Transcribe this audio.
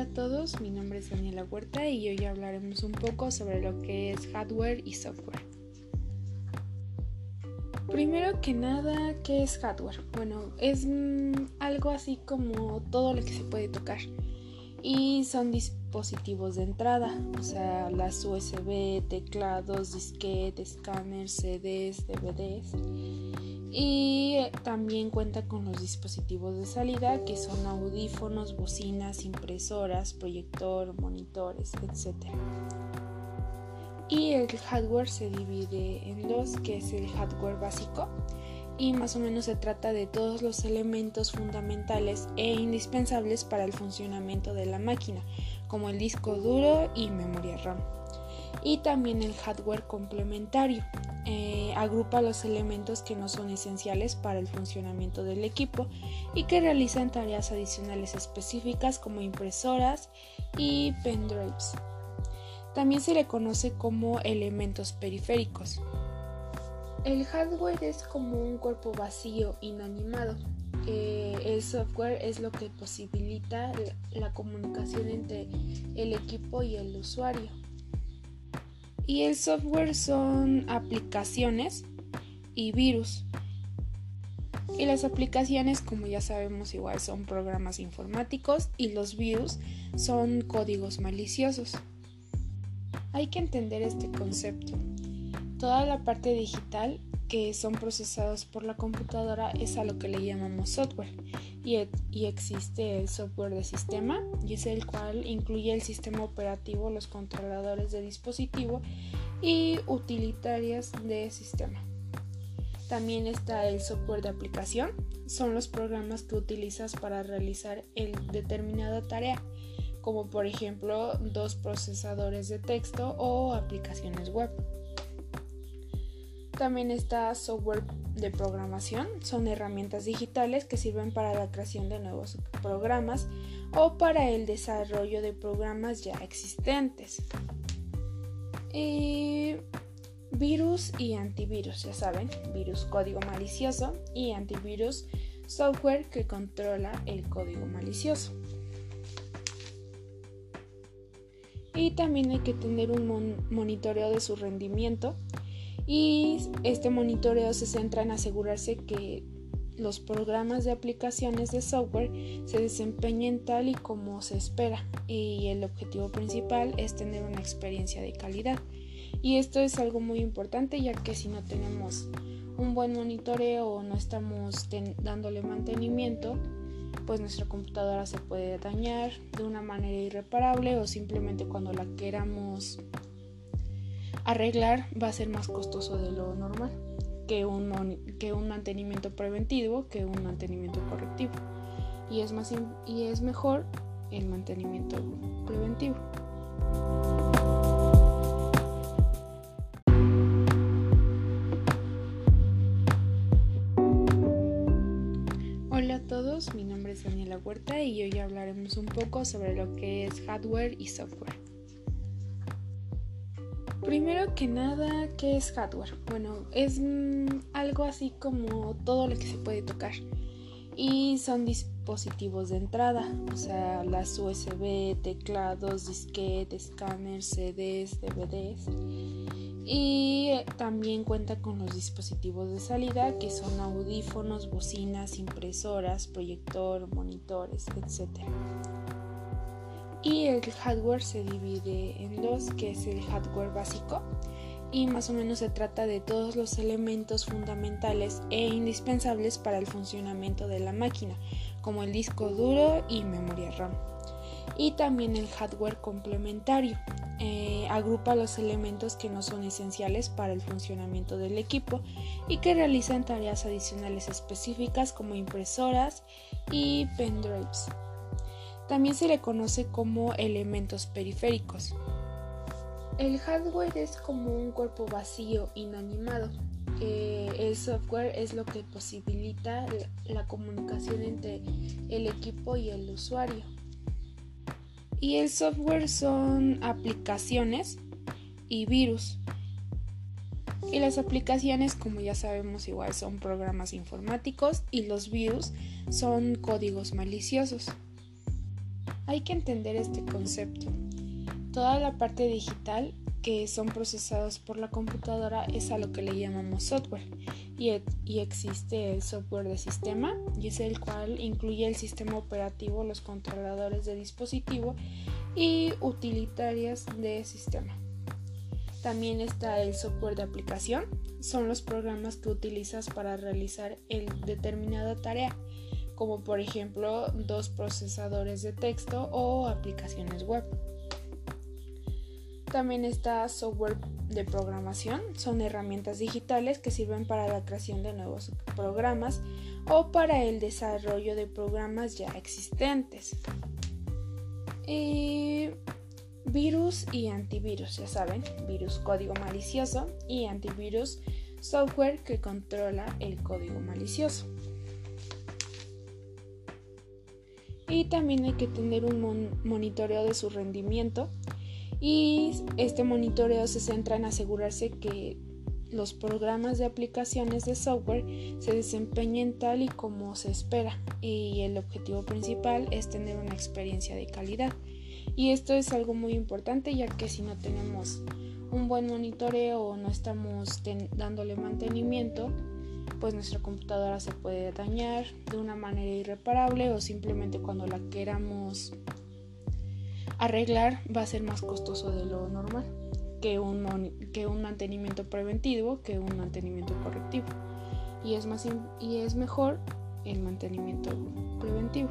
Hola a todos, mi nombre es Daniela Huerta y hoy hablaremos un poco sobre lo que es hardware y software. Primero que nada, ¿qué es hardware? Bueno, es mm, algo así como todo lo que se puede tocar y son dispositivos de entrada, o sea, las USB, teclados, disquetes, escáneres, CDs, DVDs y también cuenta con los dispositivos de salida que son audífonos, bocinas, impresoras, proyector, monitores, etc. Y el hardware se divide en dos, que es el hardware básico y más o menos se trata de todos los elementos fundamentales e indispensables para el funcionamiento de la máquina, como el disco duro y memoria RAM. Y también el hardware complementario, eh, agrupa los elementos que no son esenciales para el funcionamiento del equipo y que realizan tareas adicionales específicas como impresoras y pendrives. También se le conoce como elementos periféricos. El hardware es como un cuerpo vacío, inanimado. Eh, el software es lo que posibilita la comunicación entre el equipo y el usuario. Y el software son aplicaciones y virus. Y las aplicaciones, como ya sabemos, igual son programas informáticos y los virus son códigos maliciosos. Hay que entender este concepto. Toda la parte digital que son procesados por la computadora es a lo que le llamamos software y, y, existe el software de sistema y es el cual incluye el sistema operativo, los controladores de dispositivo y utilitarias de sistema. También está el software de aplicación, son los programas que utilizas para realizar el determinada tarea, como por ejemplo dos procesadores de texto o aplicaciones web. También está software de programación, son herramientas digitales que sirven para la creación de nuevos programas o para el desarrollo de programas ya existentes. Virus y antivirus, ya saben, virus código malicioso y antivirus software que controla el código malicioso. Y también hay que tener un monitoreo de su rendimiento y este monitoreo se centra en asegurarse que los programas de aplicaciones de software se desempeñen tal y como se espera y el objetivo principal es tener una experiencia de calidad. Y esto es algo muy importante ya que si no tenemos un buen monitoreo o no estamos dándole mantenimiento, pues nuestra computadora se puede dañar de una manera irreparable o simplemente cuando la queramos arreglar va a ser más costoso de lo normal que un, que un mantenimiento preventivo que un mantenimiento correctivo. Y es, más, y es mejor el mantenimiento preventivo. Hola a todos, mi nombre es Daniela Huerta y hoy hablaremos un poco sobre lo que es hardware y software. Primero que nada, ¿qué es hardware? Bueno, es mm, algo así como todo lo que se puede tocar. Y son dispositivos de entrada, o sea, las USB, teclados, disquetes, escáneres, CDs, DVDs. Y también cuenta con los dispositivos de salida que son audífonos, bocinas, impresoras, proyector, monitores, etc. Y el hardware se divide en dos, que es el hardware básico y más o menos se trata de todos los elementos fundamentales e indispensables para el funcionamiento de la máquina, como el disco duro y memoria RAM. Y también el hardware complementario, eh, agrupa los elementos que no son esenciales para el funcionamiento del equipo y que realizan tareas adicionales específicas como impresoras y pendrives. También se le conoce como elementos periféricos. El hardware es como un cuerpo vacío, inanimado. El software es lo que posibilita la comunicación entre el equipo y el usuario. Y el software son aplicaciones y virus. Y las aplicaciones, como ya sabemos, igual son programas informáticos y los virus son códigos maliciosos. Hay que entender este concepto. Toda la parte digital que son procesados por la computadora es a lo que le llamamos software y, y, existe el software de sistema y es el cual incluye el sistema operativo, los controladores de dispositivo y utilitarias de sistema. También está el software de aplicación, son los programas que utilizas para realizar determinada tarea, como por ejemplo dos procesadores de texto o aplicaciones web. También está software de programación, son herramientas digitales que sirven para la creación de nuevos programas o para el desarrollo de programas ya existentes. Y virus y antivirus, ya saben, virus código malicioso y antivirus software que controla el código malicioso. Y también hay que tener un monitoreo de su rendimiento y este monitoreo se centra en asegurarse que los programas de aplicaciones de software se desempeñen tal y como se espera y el objetivo principal es tener una experiencia de calidad. Y esto es algo muy importante ya que si no tenemos un buen monitoreo o no estamos dándole mantenimiento, pues nuestra computadora se puede dañar de una manera irreparable o simplemente cuando la queramos arreglar va a ser más costoso de lo normal que un, que un mantenimiento preventivo que un mantenimiento correctivo y es, más, y es mejor el mantenimiento preventivo.